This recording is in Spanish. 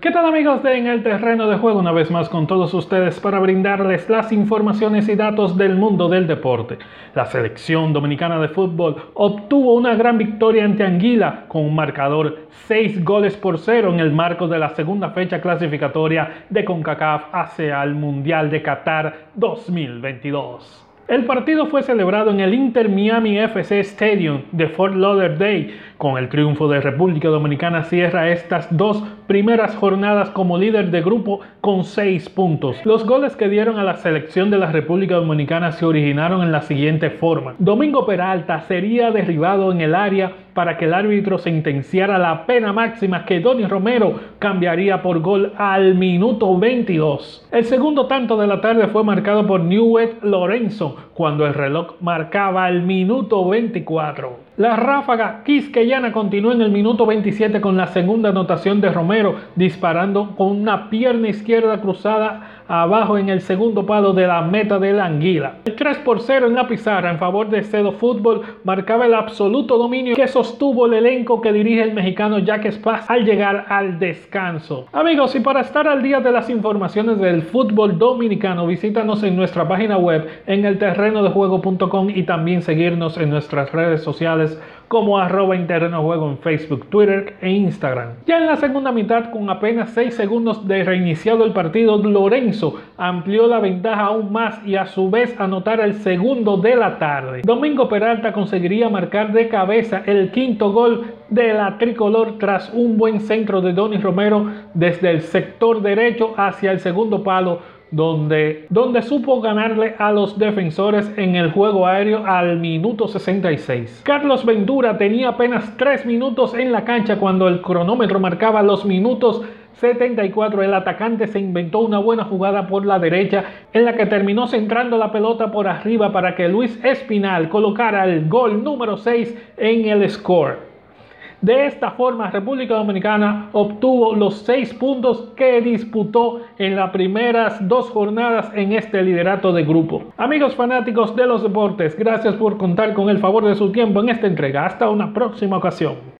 ¿Qué tal amigos de En el Terreno de Juego? Una vez más con todos ustedes para brindarles las informaciones y datos del mundo del deporte. La selección dominicana de fútbol obtuvo una gran victoria ante Anguila con un marcador 6 goles por 0 en el marco de la segunda fecha clasificatoria de CONCACAF hacia el Mundial de Qatar 2022. El partido fue celebrado en el Inter Miami FC Stadium de Fort Lauderdale. Con el triunfo de República Dominicana cierra estas dos primeras jornadas como líder de grupo con seis puntos. Los goles que dieron a la selección de la República Dominicana se originaron en la siguiente forma. Domingo Peralta sería derribado en el área para que el árbitro sentenciara la pena máxima que Donny Romero cambiaría por gol al minuto 22. El segundo tanto de la tarde fue marcado por Newet Lorenzo cuando el reloj marcaba el minuto 24. La ráfaga quisqueyana continuó en el minuto 27 con la segunda anotación de Romero, disparando con una pierna izquierda cruzada abajo en el segundo palo de la meta de la anguila. El 3 por 0 en la pizarra en favor de Cedo Fútbol marcaba el absoluto dominio que sostuvo el elenco que dirige el mexicano Jack Spaz al llegar al descanso. Amigos, y para estar al día de las informaciones del fútbol dominicano, visítanos en nuestra página web en el terreno de juego.com y también seguirnos en nuestras redes sociales como arroba interno juego en Facebook, Twitter e Instagram. Ya en la segunda mitad, con apenas 6 segundos de reiniciado el partido, Lorenzo amplió la ventaja aún más y a su vez anotar el segundo de la tarde. Domingo Peralta conseguiría marcar de cabeza el quinto gol de la tricolor tras un buen centro de Donny Romero desde el sector derecho hacia el segundo palo donde, donde supo ganarle a los defensores en el juego aéreo al minuto 66. Carlos Ventura tenía apenas 3 minutos en la cancha cuando el cronómetro marcaba los minutos 74. El atacante se inventó una buena jugada por la derecha en la que terminó centrando la pelota por arriba para que Luis Espinal colocara el gol número 6 en el score. De esta forma, República Dominicana obtuvo los seis puntos que disputó en las primeras dos jornadas en este liderato de grupo. Amigos fanáticos de los deportes, gracias por contar con el favor de su tiempo en esta entrega. Hasta una próxima ocasión.